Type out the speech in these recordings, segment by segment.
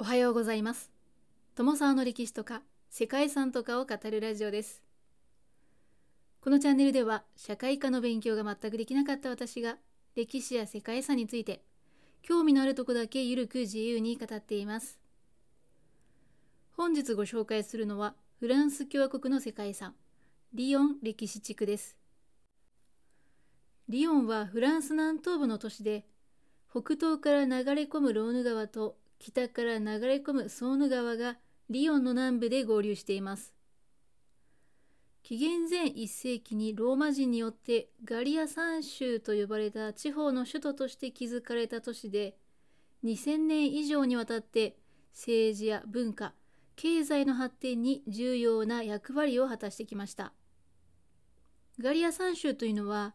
おはようございます。友沢の歴史とか世界遺産とかを語るラジオです。このチャンネルでは社会科の勉強が全くできなかった私が歴史や世界遺産について興味のあるとこだけゆるく自由に語っています。本日ご紹介するのはフランス共和国の世界遺産リヨン歴史地区です。リヨンはフランス南東部の都市で北東から流れ込むローヌ川と北から流れ込むソーヌ川がリヨンの南部で合流しています。紀元前1世紀にローマ人によってガリア三州と呼ばれた地方の首都として築かれた都市で2000年以上にわたって政治や文化経済の発展に重要な役割を果たしてきましたガリア三州というのは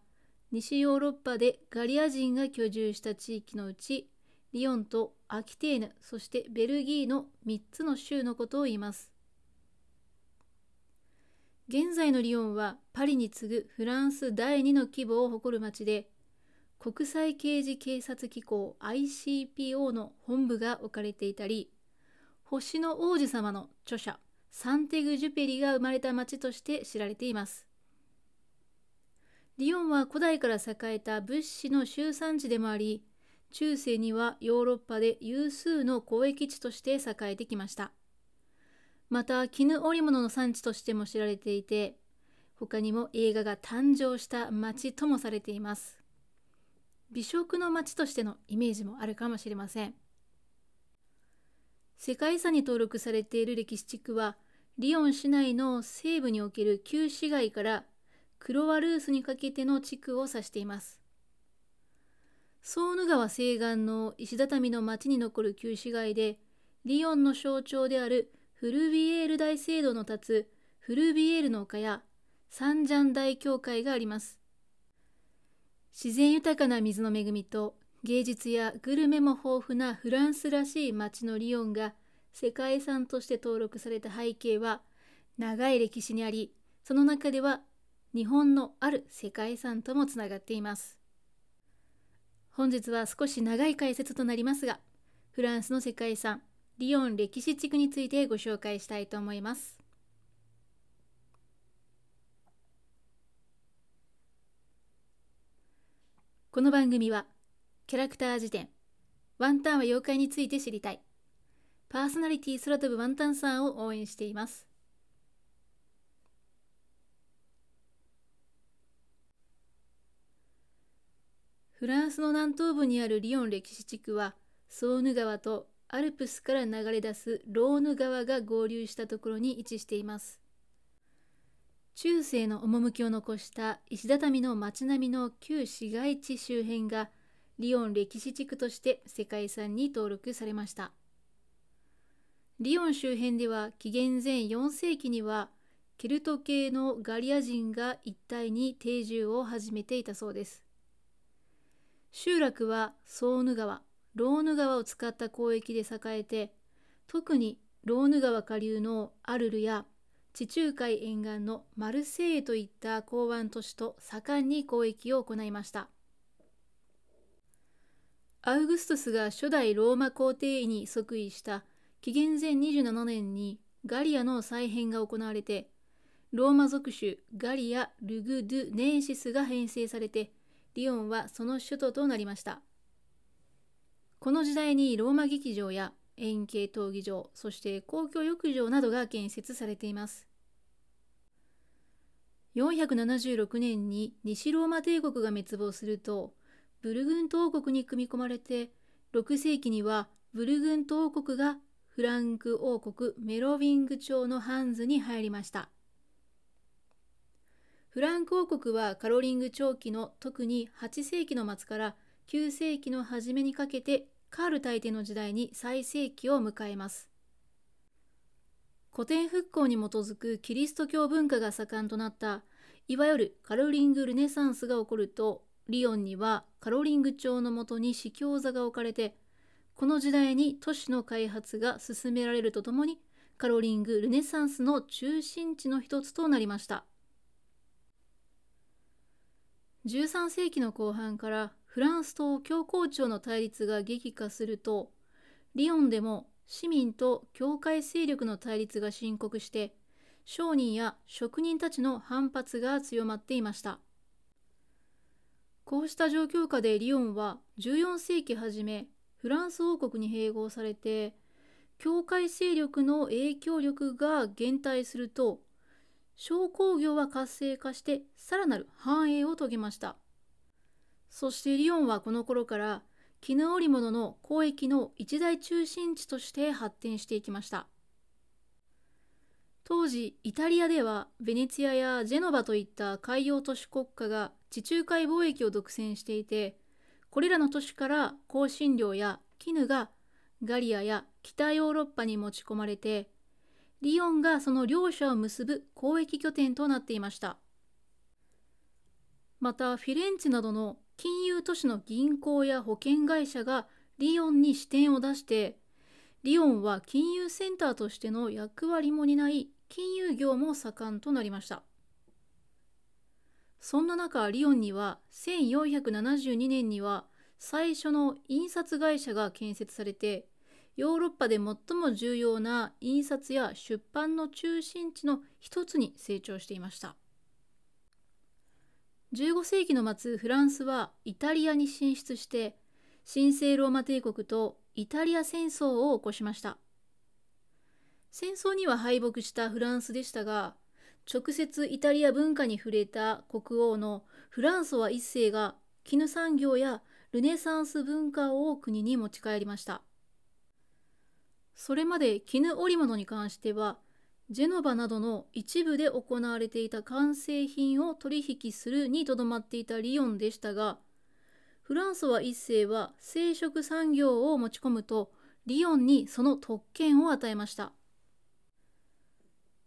西ヨーロッパでガリア人が居住した地域のうちリヨンとアキテーヌそしてベルギーの3つの州のことを言います。現在のリヨンはパリに次ぐフランス第2の規模を誇る町で国際刑事警察機構 ICPO の本部が置かれていたり星の王子様の著者サンテグ・ジュペリが生まれた町として知られています。リヨンは古代から栄えた物資の集産地でもあり、中世にはヨーロッパで有数の交易地として栄えてきました。また、絹織物の産地としても知られていて、他にも映画が誕生した町ともされています。美食の町としてのイメージもあるかもしれません。世界遺産に登録されている歴史地区は、リヨン市内の西部における旧市街からクロワルースにかけての地区を指しています。ソーヌ川西岸の石畳の町に残る旧市街で、リヨンの象徴であるフルビエール大聖堂の立つフルビエールの丘やサンジャン大教会があります。自然豊かな水の恵みと芸術やグルメも豊富なフランスらしい町のリヨンが世界遺産として登録された背景は長い歴史にあり、その中では日本のある世界遺産ともつながっています本日は少し長い解説となりますがフランスの世界遺産リヨン歴史地区についてご紹介したいと思います。この番組はキャラクター辞典ワンタンは妖怪について知りたい。パーソナリティ空飛ぶワンタンさんを応援しています。フランスの南東部にあるリヨン歴史地区はソーヌ川とアルプスから流れ出すローヌ川が合流したところに位置しています。中世の趣を残した石畳の町並みの旧市街地周辺がリヨン歴史地区として世界遺産に登録されました。リヨン周辺では紀元前4世紀にはケルト系のガリア人が一帯に定住を始めていたそうです。集落はソーヌ川、ローヌ川を使った交易で栄えて、特にローヌ川下流のアルルや地中海沿岸のマルセイユといった港湾都市と盛んに交易を行いました。アウグストスが初代ローマ皇帝に即位した紀元前27年にガリアの再編が行われて、ローマ属州ガリア・ルグ・ドゥ・ネーシスが編成されてリヨンはその首都となりました。この時代にローマ劇場や円形闘技場、そして公共浴場などが建設されています。476年に西ローマ帝国が滅亡すると、ブルグント王国に組み込まれて、6世紀にはブルグント王国がフランク王国メロヴィング朝のハンズに入りました。フランク王国はカロリング長期の特に8世紀の末から9世紀の初めにかけてカール大帝の時代に最盛期を迎えます。古典復興に基づくキリスト教文化が盛んとなったいわゆるカロリング・ルネサンスが起こるとリヨンにはカロリング朝のもとに司教座が置かれてこの時代に都市の開発が進められるとともにカロリング・ルネサンスの中心地の一つとなりました。13世紀の後半からフランスと教皇庁の対立が激化するとリヨンでも市民と教会勢力の対立が深刻して商人や職人たちの反発が強まっていました。こうした状況下でリヨンは14世紀初めフランス王国に併合されて教会勢力の影響力が減退すると商工業は活性化してさらなる繁栄を遂げました。そしてリヨンはこの頃から絹織物の交易の一大中心地として発展していきました。当時イタリアではベネツィアやジェノバといった海洋都市国家が地中海貿易を独占していてこれらの都市から香辛料や絹がガリアや北ヨーロッパに持ち込まれてリヨンがその両者を結ぶ交易拠点となっていました。またフィレンツェなどの金融都市の銀行や保険会社がリヨンに支店を出してリヨンは金融センターとしての役割も担い金融業も盛んとなりました。そんな中リヨンには1472年には最初の印刷会社が建設されてヨーロッパで最も重要な印刷や出版の中心地の一つに成長していました。15世紀の末フランスはイタリアに進出して神聖ローマ帝国とイタリア戦争を起こしました。戦争には敗北したフランスでしたが直接イタリア文化に触れた国王のフランソワ一世が絹産業やルネサンス文化を国に持ち帰りました。それまで絹織物に関してはジェノバなどの一部で行われていた完成品を取引するにとどまっていたリヨンでしたがフランソワ一世は生殖産業を持ち込むとリヨンにその特権を与えました。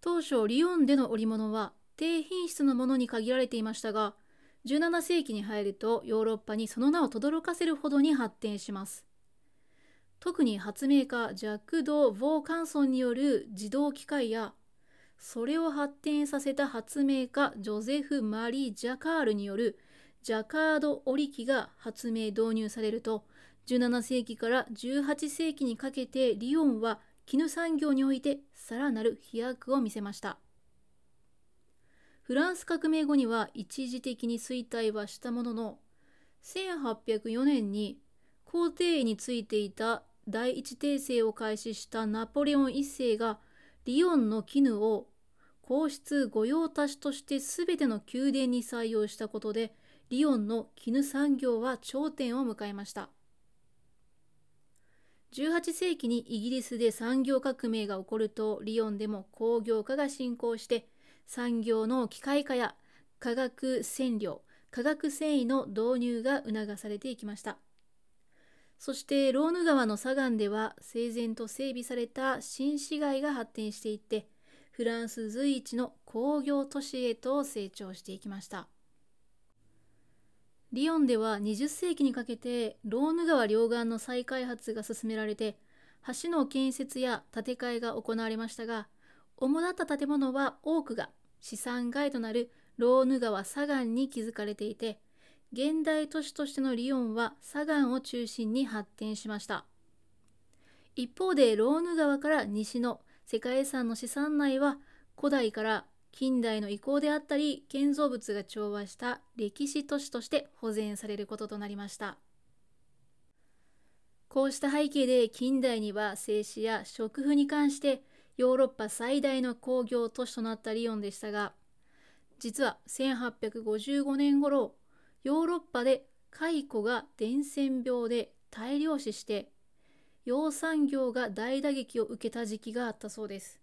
当初リヨンでの織物は低品質のものに限られていましたが17世紀に入るとヨーロッパにその名を轟かせるほどに発展します。特に発明家ジャック・ド・ヴォーカンソンによる自動機械やそれを発展させた発明家ジョゼフ・マリー・ジャカールによるジャカード織機が発明導入されると17世紀から18世紀にかけてリヨンは絹産業においてさらなる飛躍を見せました。フランス革命後には一時的に衰退はしたものの1804年に皇帝位についていた第一帝政を開始したナポレオン一世がリヨンの絹を皇室御用達として全ての宮殿に採用したことでリヨンの絹産業は頂点を迎えました。18世紀にイギリスで産業革命が起こるとリヨンでも工業化が進行して産業の機械化や化学染料化学繊維の導入が促されていきました。そしてローヌ川の左岸では整然と整備された新市街が発展していってフランス随一の工業都市へと成長していきました。リヨンでは20世紀にかけてローヌ川両岸の再開発が進められて橋の建設や建て替えが行われましたが主だった建物は多くが資産街となるローヌ川左岸に築かれていて現代都市としてのリヨンは左岸を中心に発展しました。一方でローヌ川から西の世界遺産の資産内は古代から近代の遺構であったり建造物が調和した歴史都市として保全されることとなりました。こうした背景で近代には製紙や食腐に関してヨーロッパ最大の工業都市となったリヨンでしたが実は1855年頃ヨーロッパで蚕が伝染病で大量死して養蚕業が大打撃を受けた時期があったそうです。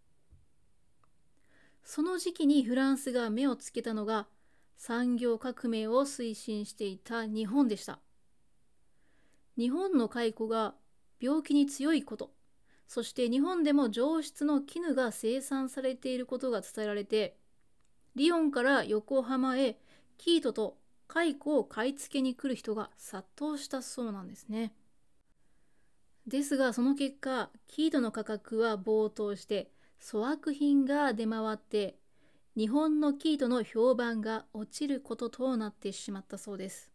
その時期にフランスが目をつけたのが産業革命を推進していた日本でした。日本の蚕が病気に強いことそして日本でも上質の絹が生産されていることが伝えられてリヨンから横浜へ生糸と蚕を買い付けに来る人が殺到したそうなんですね。ですがその結果生糸の価格は暴騰して粗悪品が出回って日本の生糸の評判が落ちることとなってしまったそうです。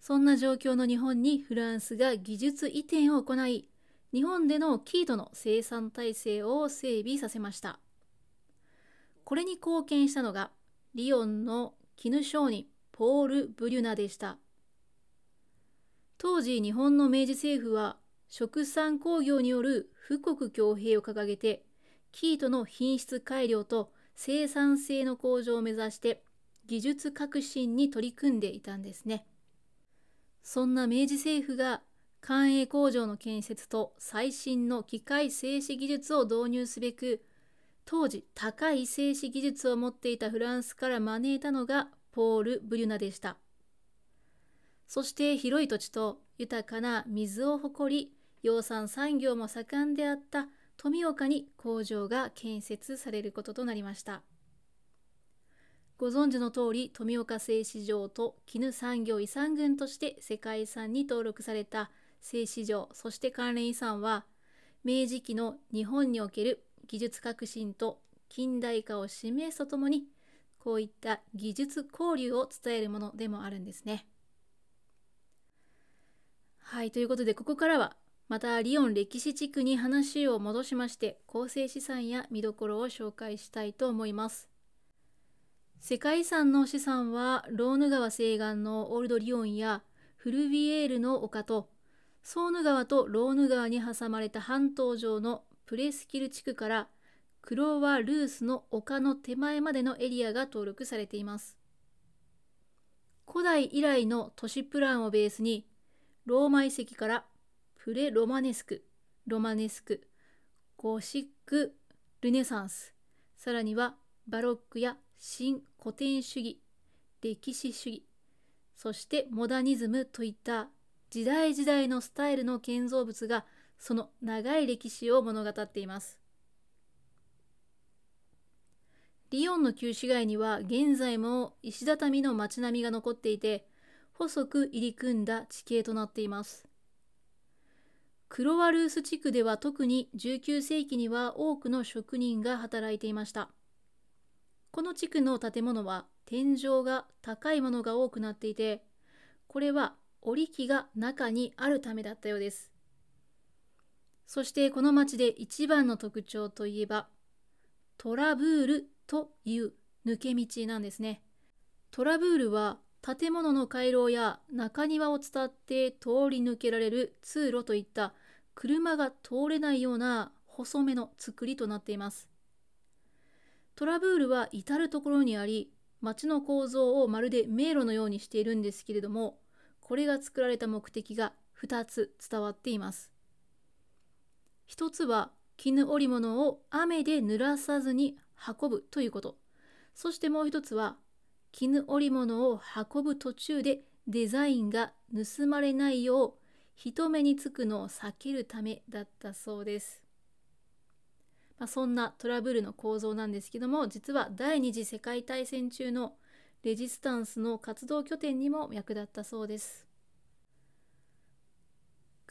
そんな状況の日本にフランスが技術移転を行い日本での生糸の生産体制を整備させました。これに貢献したのがリヨンの絹商人ポール・ブリュナでした。当時日本の明治政府は食産工業による富国強兵を掲げて生糸の品質改良と生産性の向上を目指して技術革新に取り組んでいたんですね。そんな明治政府が官営工場の建設と最新の機械製紙技術を導入すべく当時高い製紙技術を持っていたフランスから招いたのがポール・ブリュナでした。そして広い土地と豊かな水を誇り養蚕産業も盛んであった富岡に工場が建設されることとなりました。ご存知の通り富岡製糸場と絹産業遺産群として世界遺産に登録された製糸場そして関連遺産は明治期の日本における技術革新と近代化を示すとともにこういった技術交流を伝えるものでもあるんですね。はいということでここからはまたリヨン歴史地区に話を戻しまして構成資産や見どころを紹介したいと思います。世界遺産の資産はローヌ川西岸のオールドリヨンやフルビエールの丘とソーヌ川とローヌ川に挟まれた半島上のプレスキル地区からクロワ・ルースの丘の手前までのエリアが登録されています。古代以来の都市プランをベースにローマ遺跡からプレ・ロマネスク、ロマネスク、ゴシック、ルネサンス、さらにはバロックや新古典主義、歴史主義、そしてモダニズムといった時代時代のスタイルの建造物がその長い歴史を物語っています。リヨンの旧市街には現在も石畳の街並みが残っていて細く入り組んだ地形となっています。クロワルース地区では特に19世紀には多くの職人が働いていました。この地区の建物は天井が高いものが多くなっていてこれは織り機が中にあるためだったようです。そしてこの町で一番の特徴といえばトラブールという抜け道なんですね。トラブールは建物の回廊や中庭を伝って通り抜けられる通路といった車が通れないような細めの作りとなっています。トラブールは至る所にあり町の構造をまるで迷路のようにしているんですけれどもこれが作られた目的が2つ伝わっています。一つは絹織物を雨で濡らさずに運ぶということ。そしてもう一つは絹織物を運ぶ途中でデザインが盗まれないよう人目につくのを避けるためだったそうです。まあ、そんなトラブルの構造なんですけども実は第二次世界大戦中のレジスタンスの活動拠点にも役立ったそうです。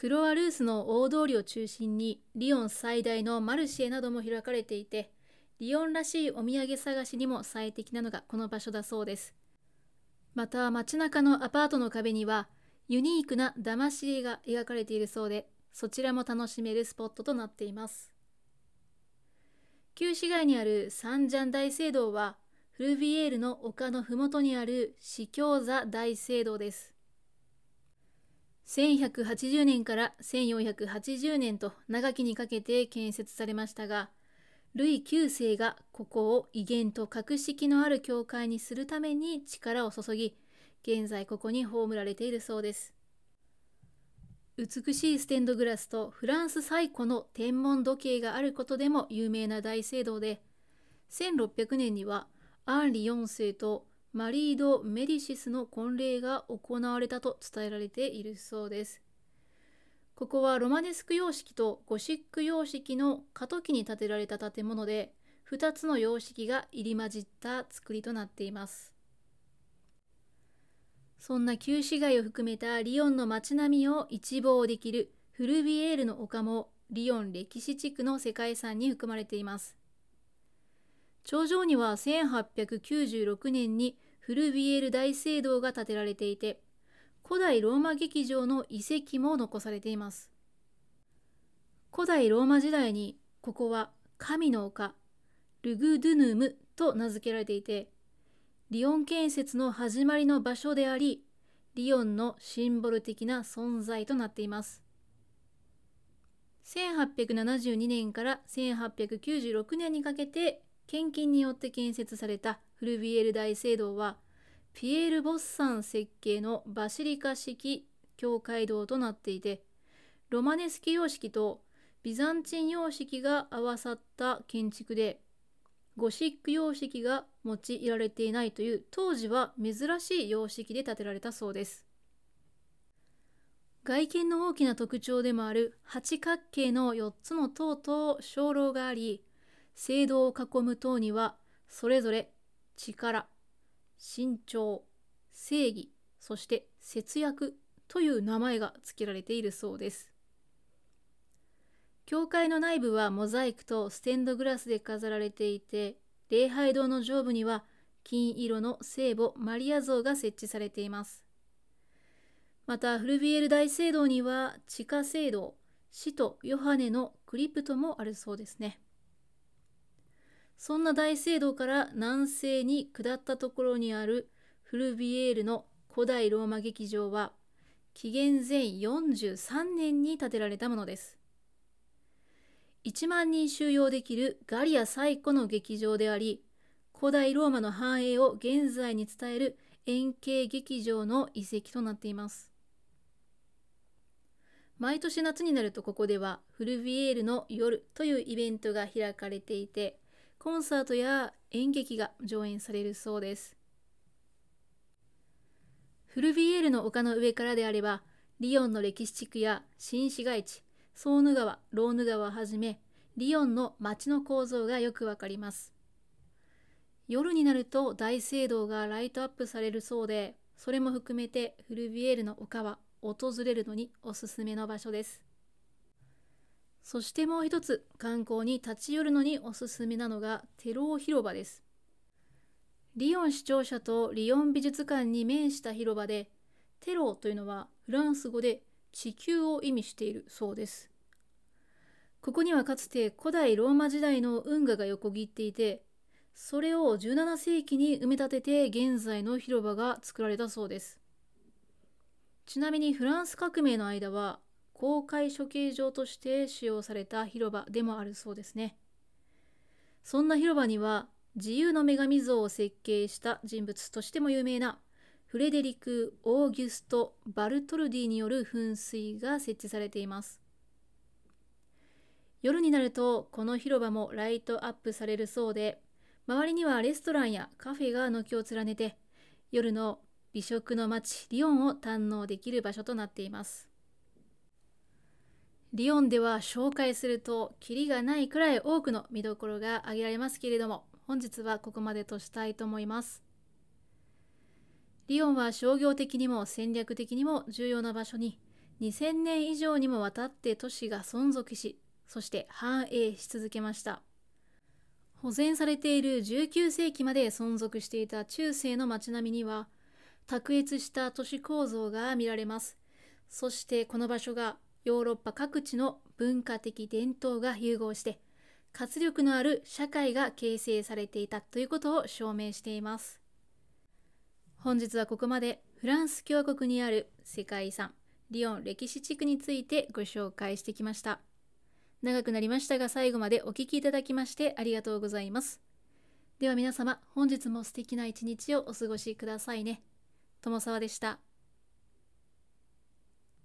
クロアルースの大通りを中心にリヨン最大のマルシェなども開かれていてリヨンらしいお土産探しにも最適なのがこの場所だそうですまた街中のアパートの壁にはユニークな騙し絵が描かれているそうでそちらも楽しめるスポットとなっています旧市街にあるサンジャン大聖堂はフルビエールの丘の麓にある司教座大聖堂です。1180年から1480年と長きにかけて建設されましたが、ルイ9世がここを威厳と格式のある教会にするために力を注ぎ、現在ここに葬られているそうです。美しいステンドグラスとフランス最古の天文時計があることでも有名な大聖堂で、1600年にはアンリ4世とマリード・メディシスの婚礼が行われたと伝えられているそうです。ここはロマネスク様式とゴシック様式の過渡期に建てられた建物で、2つの様式が入り混じった作りとなっています。そんな旧市街を含めたリヨンの街並みを一望できるフルビエールの丘もリヨン歴史地区の世界遺産に含まれています。頂上には1896年にフルビエール大聖堂が建てられていて、古代ローマ劇場の遺跡も残されています。古代ローマ時代にここは神の丘ルグドゥヌムと名付けられていてリヨン建設の始まりの場所でありリヨンのシンボル的な存在となっています1872年から1896年にかけて献金によって建設されたフルビエル大聖堂はピエール・ボッサン設計のバシリカ式教会堂となっていてロマネスキ様式とビザンチン様式が合わさった建築でゴシック様式が用いられていないという当時は珍しい様式で建てられたそうです。外見の大きな特徴でもある八角形の4つの塔と鐘楼があり聖堂を囲む塔にはそれぞれ力身長正義そして節約という名前が付けられているそうです。教会の内部はモザイクとステンドグラスで飾られていて礼拝堂の上部には金色の聖母マリア像が設置されています。またフルビエル大聖堂には地下聖堂使徒ヨハネのクリプトもあるそうですね。そんな大聖堂から南西に下ったところにあるフルビエールの古代ローマ劇場は紀元前43年に建てられたものです。1万人収容できるガリア最古の劇場であり古代ローマの繁栄を現在に伝える円形劇場の遺跡となっています。毎年夏になるとここではフルビエールの夜というイベントが開かれていてコンサートや演劇が上演されるそうですフルビエールの丘の上からであればリヨンの歴史地区や新市街地ソーヌ川ローヌ川をはじめリヨンの街の構造がよくわかります夜になると大聖堂がライトアップされるそうでそれも含めてフルビエールの丘は訪れるのにおすすめの場所です。そしてもう一つ観光に立ち寄るのにおすすめなのがテロー広場です。リヨン市庁舎とリヨン美術館に面した広場でテローというのはフランス語で地球を意味しているそうです。ここにはかつて古代ローマ時代の運河が横切っていてそれを17世紀に埋め立てて現在の広場が作られたそうです。ちなみにフランス革命の間は公開処刑場として使用された広場でもあるそうですね。そんな広場には自由の女神像を設計した人物としても有名なフレデリク・オーギュスト・バルトルディによる噴水が設置されています。夜になるとこの広場もライトアップされるそうで周りにはレストランやカフェが軒を連ねて夜の美食の街リヨンを堪能できる場所となっていますリヨンでは紹介するとキリがないくらい多くの見どころが挙げられますけれども本日はここまでとしたいと思いますリヨンは商業的にも戦略的にも重要な場所に2000年以上にもわたって都市が存続しそして繁栄し続けました保全されている19世紀まで存続していた中世の街並みには卓越した都市構造が見られます。そしてこの場所がヨーロッパ各地の文化的伝統が融合して活力のある社会が形成されていたということを証明しています。本日はここまでフランス共和国にある世界遺産リヨン歴史地区についてご紹介してきました。長くなりましたが最後までお聴きいただきましてありがとうございます。では皆様本日も素敵な一日をお過ごしくださいね。友沢でした。